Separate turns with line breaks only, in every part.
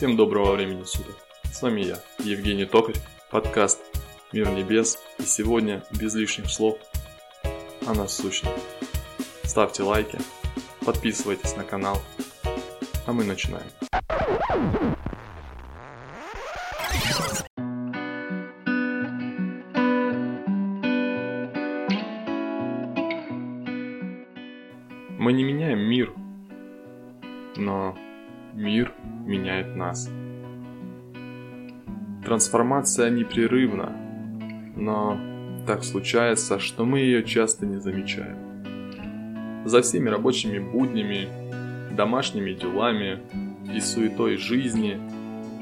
Всем доброго времени суток. С вами я, Евгений Токарь, подкаст «Мир небес» и сегодня без лишних слов о насущном. Ставьте лайки, подписывайтесь на канал, а мы начинаем. Мы не меняем мир, но мир меняет нас. Трансформация непрерывна, но так случается, что мы ее часто не замечаем. За всеми рабочими буднями, домашними делами и суетой жизни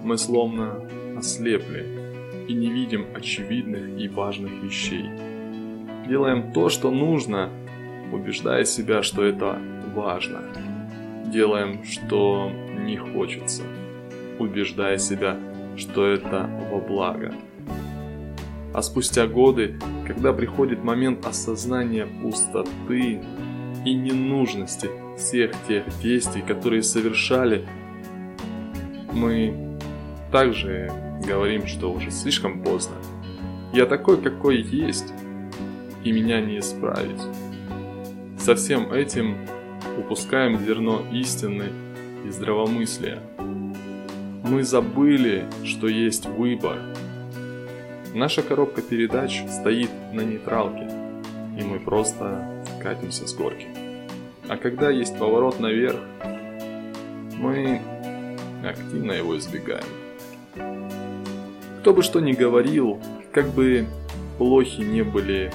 мы словно ослепли и не видим очевидных и важных вещей. Делаем то, что нужно, убеждая себя, что это важно. Делаем, что не хочется, убеждая себя, что это во благо. А спустя годы, когда приходит момент осознания пустоты и ненужности всех тех действий, которые совершали, мы также говорим, что уже слишком поздно. Я такой, какой есть, и меня не исправить. Со всем этим упускаем зерно истины и здравомыслия. Мы забыли, что есть выбор. Наша коробка передач стоит на нейтралке, и мы просто катимся с горки. А когда есть поворот наверх, мы активно его избегаем. Кто бы что ни говорил, как бы плохи не были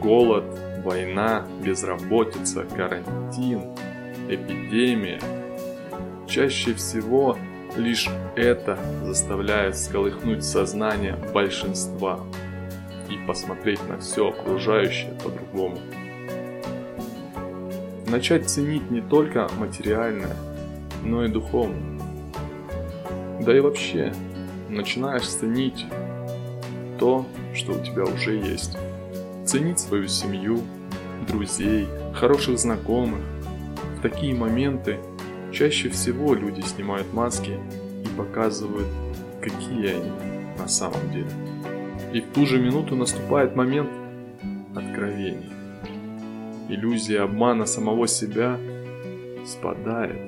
голод, война, безработица, карантин, эпидемия – Чаще всего лишь это заставляет сколыхнуть сознание большинства и посмотреть на все окружающее по-другому. Начать ценить не только материальное, но и духовное. Да и вообще, начинаешь ценить то, что у тебя уже есть. Ценить свою семью, друзей, хороших знакомых. В такие моменты Чаще всего люди снимают маски и показывают, какие они на самом деле. И в ту же минуту наступает момент откровения. Иллюзия обмана самого себя спадает,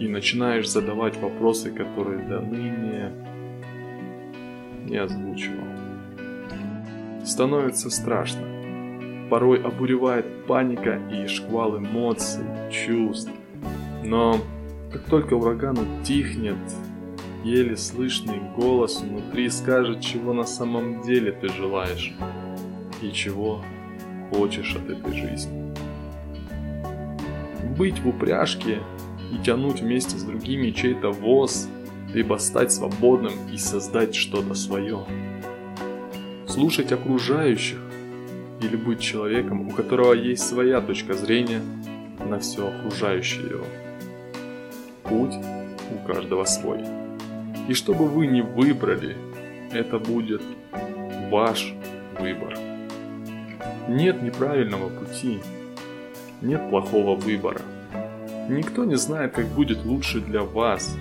и начинаешь задавать вопросы, которые до ныне не озвучивал. Становится страшно. Порой обуревает паника и шквал эмоций, чувств. Но как только ураган утихнет, еле слышный голос внутри скажет, чего на самом деле ты желаешь и чего хочешь от этой жизни. Быть в упряжке и тянуть вместе с другими чей-то воз, либо стать свободным и создать что-то свое. Слушать окружающих или быть человеком, у которого есть своя точка зрения на все окружающее его. Путь у каждого свой. И что бы вы ни выбрали, это будет ваш выбор. Нет неправильного пути, нет плохого выбора. Никто не знает, как будет лучше для вас,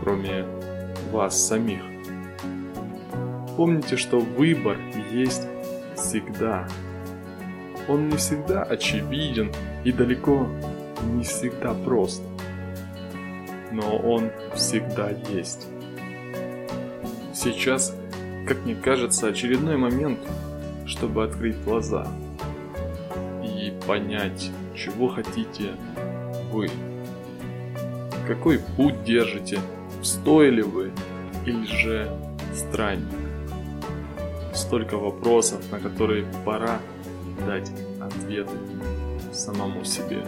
кроме вас самих. Помните, что выбор есть всегда. Он не всегда очевиден и далеко не всегда прост но он всегда есть. Сейчас, как мне кажется, очередной момент, чтобы открыть глаза и понять, чего хотите вы. Какой путь держите, стоили вы или же странник. Столько вопросов, на которые пора дать ответы самому себе.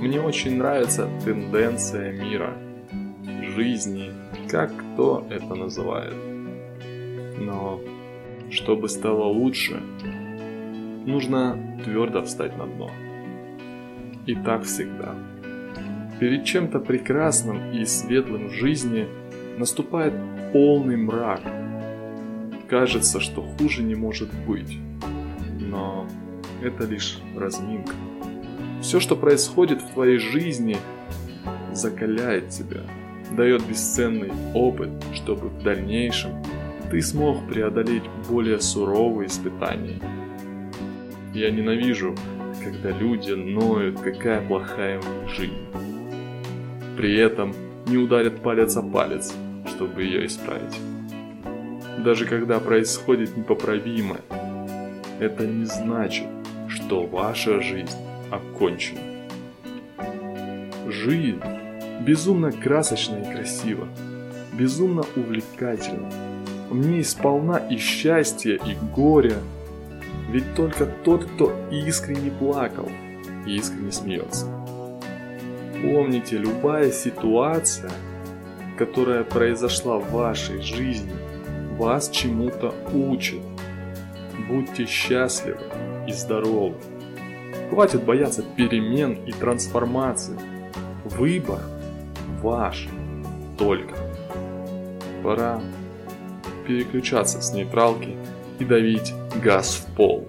Мне очень нравится тенденция мира, жизни, как кто это называет. Но чтобы стало лучше, нужно твердо встать на дно. И так всегда. Перед чем-то прекрасным и светлым в жизни наступает полный мрак. Кажется, что хуже не может быть. Но это лишь разминка. Все, что происходит в твоей жизни, закаляет тебя, дает бесценный опыт, чтобы в дальнейшем ты смог преодолеть более суровые испытания. Я ненавижу, когда люди ноют, какая плохая жизнь. При этом не ударят палец о палец, чтобы ее исправить. Даже когда происходит непоправимое, это не значит, что ваша жизнь окончена. Жизнь безумно красочна и красива, безумно увлекательна. Ней сполна и счастья, и горя. Ведь только тот, кто искренне плакал, искренне смеется. Помните, любая ситуация, которая произошла в вашей жизни, вас чему-то учит. Будьте счастливы и здоровы. Хватит бояться перемен и трансформации. Выбор ваш только. Пора переключаться с нейтралки и давить газ в пол.